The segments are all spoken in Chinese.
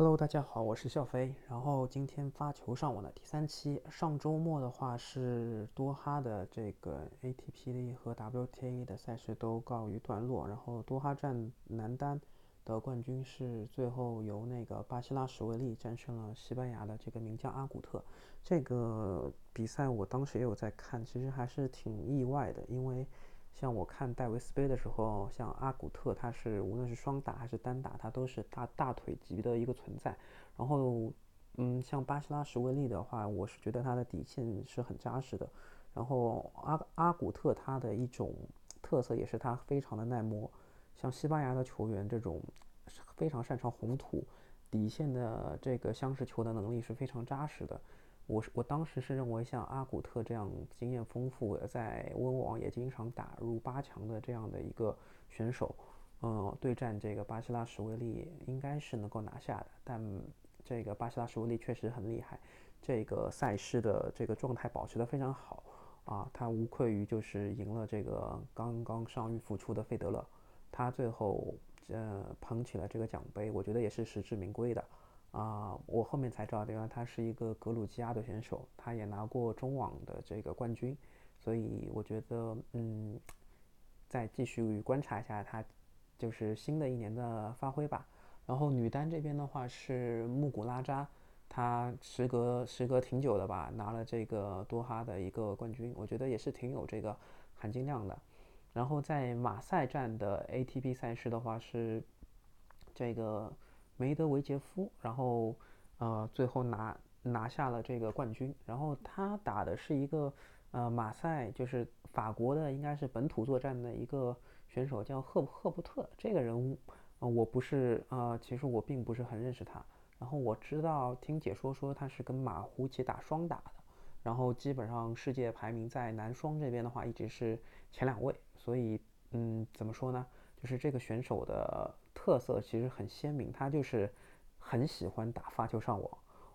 Hello，大家好，我是笑飞。然后今天发球上网的第三期，上周末的话是多哈的这个 ATP 的和 WTA 的赛事都告一段落。然后多哈站男单的冠军是最后由那个巴西拉什维利战胜了西班牙的这个名将阿古特。这个比赛我当时也有在看，其实还是挺意外的，因为。像我看戴维斯杯的时候，像阿古特，他是无论是双打还是单打，他都是大大腿级的一个存在。然后，嗯，像巴西拉什维利的话，我是觉得他的底线是很扎实的。然后阿阿古特他的一种特色也是他非常的耐磨。像西班牙的球员这种非常擅长红土底线的这个相持球的能力是非常扎实的。我是我当时是认为像阿古特这样经验丰富，在温网也经常打入八强的这样的一个选手，嗯，对战这个巴西拉什维利应该是能够拿下的。但这个巴西拉什维利确实很厉害，这个赛事的这个状态保持得非常好啊，他无愧于就是赢了这个刚刚伤愈复出的费德勒，他最后呃捧起了这个奖杯，我觉得也是实至名归的。啊，我后面才知道，原来他是一个格鲁吉亚的选手，他也拿过中网的这个冠军，所以我觉得，嗯，再继续观察一下他，就是新的一年的发挥吧。然后女单这边的话是穆古拉扎，她时隔时隔挺久的吧，拿了这个多哈的一个冠军，我觉得也是挺有这个含金量的。然后在马赛站的 ATP 赛事的话是这个。梅德韦杰夫，然后，呃，最后拿拿下了这个冠军。然后他打的是一个，呃，马赛，就是法国的，应该是本土作战的一个选手，叫赫赫伯特。这个人物，我不是，呃，其实我并不是很认识他。然后我知道听解说说他是跟马胡一起打双打的。然后基本上世界排名在男双这边的话，一直是前两位。所以，嗯，怎么说呢？就是这个选手的。特色其实很鲜明，他就是很喜欢打发球上网。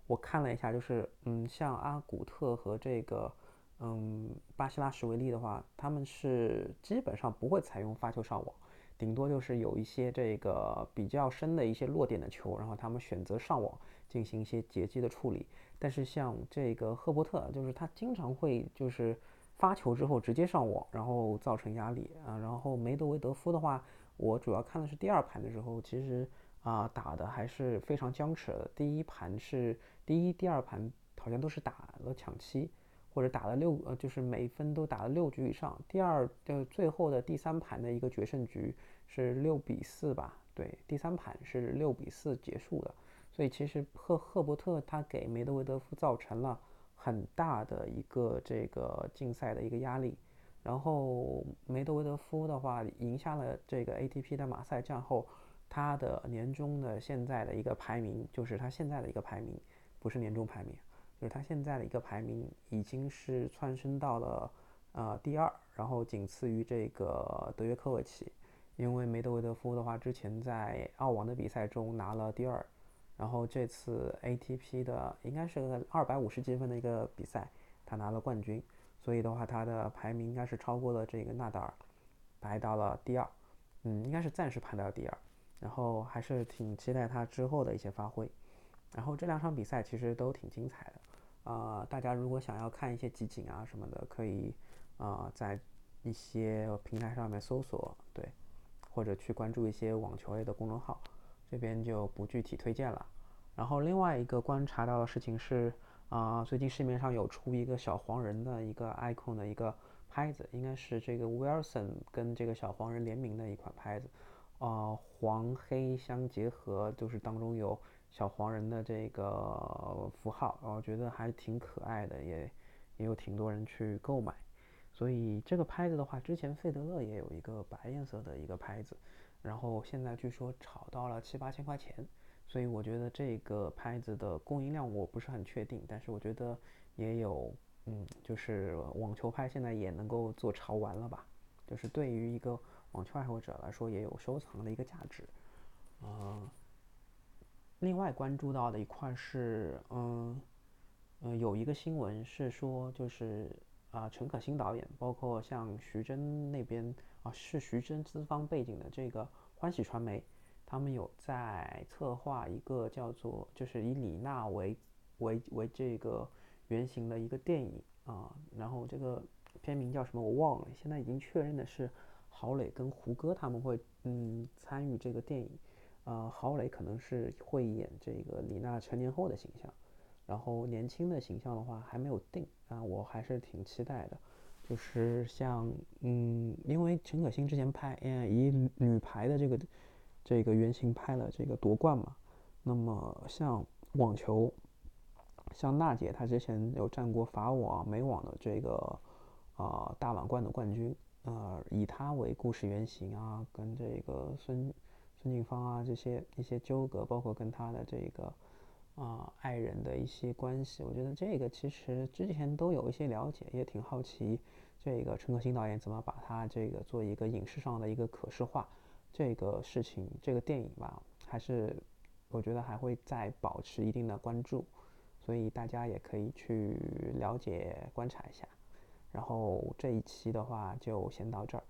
我看了一下，就是嗯，像阿古特和这个嗯巴西拉什维利的话，他们是基本上不会采用发球上网，顶多就是有一些这个比较深的一些落点的球，然后他们选择上网进行一些截击的处理。但是像这个赫伯特，就是他经常会就是发球之后直接上网，然后造成压力啊。然后梅德韦德夫的话。我主要看的是第二盘的时候，其实啊打的还是非常僵持的。第一盘是第一、第二盘好像都是打了抢七，或者打了六呃，就是每分都打了六局以上。第二的最后的第三盘的一个决胜局是六比四吧？对，第三盘是六比四结束的。所以其实赫赫伯特他给梅德韦德夫造成了很大的一个这个竞赛的一个压力。然后梅德韦德夫的话赢下了这个 ATP 的马赛战后，他的年终的现在的一个排名，就是他现在的一个排名，不是年终排名，就是他现在的一个排名已经是蹿升到了呃第二，然后仅次于这个德约科维奇，因为梅德韦德夫的话之前在澳网的比赛中拿了第二，然后这次 ATP 的应该是个二百五十积分的一个比赛，他拿了冠军。所以的话，他的排名应该是超过了这个纳达尔，排到了第二，嗯，应该是暂时排到第二。然后还是挺期待他之后的一些发挥。然后这两场比赛其实都挺精彩的，啊，大家如果想要看一些集锦啊什么的，可以啊在一些平台上面搜索，对，或者去关注一些网球类的公众号，这边就不具体推荐了。然后另外一个观察到的事情是。啊，最近市面上有出一个小黄人的一个 icon 的一个拍子，应该是这个 Wilson 跟这个小黄人联名的一款拍子，啊，黄黑相结合，就是当中有小黄人的这个符号，我觉得还挺可爱的，也也有挺多人去购买。所以这个拍子的话，之前费德勒也有一个白颜色的一个拍子，然后现在据说炒到了七八千块钱。所以我觉得这个拍子的供应量我不是很确定，但是我觉得也有，嗯，就是网球拍现在也能够做潮玩了吧？就是对于一个网球爱好者来说，也有收藏的一个价值。呃，另外关注到的一块是，嗯，嗯，有一个新闻是说，就是啊，陈可辛导演，包括像徐峥那边啊，是徐峥资方背景的这个欢喜传媒。他们有在策划一个叫做就是以李娜为为为这个原型的一个电影啊，然后这个片名叫什么我忘了，现在已经确认的是郝蕾跟胡歌他们会嗯参与这个电影，呃，郝蕾可能是会演这个李娜成年后的形象，然后年轻的形象的话还没有定啊，我还是挺期待的。就是像，嗯，因为陈可辛之前拍，嗯，以女排的这个这个原型拍了这个夺冠嘛，那么像网球，像娜姐她之前有战过法网、美网的这个啊大满贯的冠军，呃，以她为故事原型啊，跟这个孙孙静芳啊这些一些纠葛，包括跟她的这个。啊，爱人的一些关系，我觉得这个其实之前都有一些了解，也挺好奇，这个陈可辛导演怎么把它这个做一个影视上的一个可视化，这个事情，这个电影吧，还是我觉得还会再保持一定的关注，所以大家也可以去了解观察一下。然后这一期的话就先到这儿。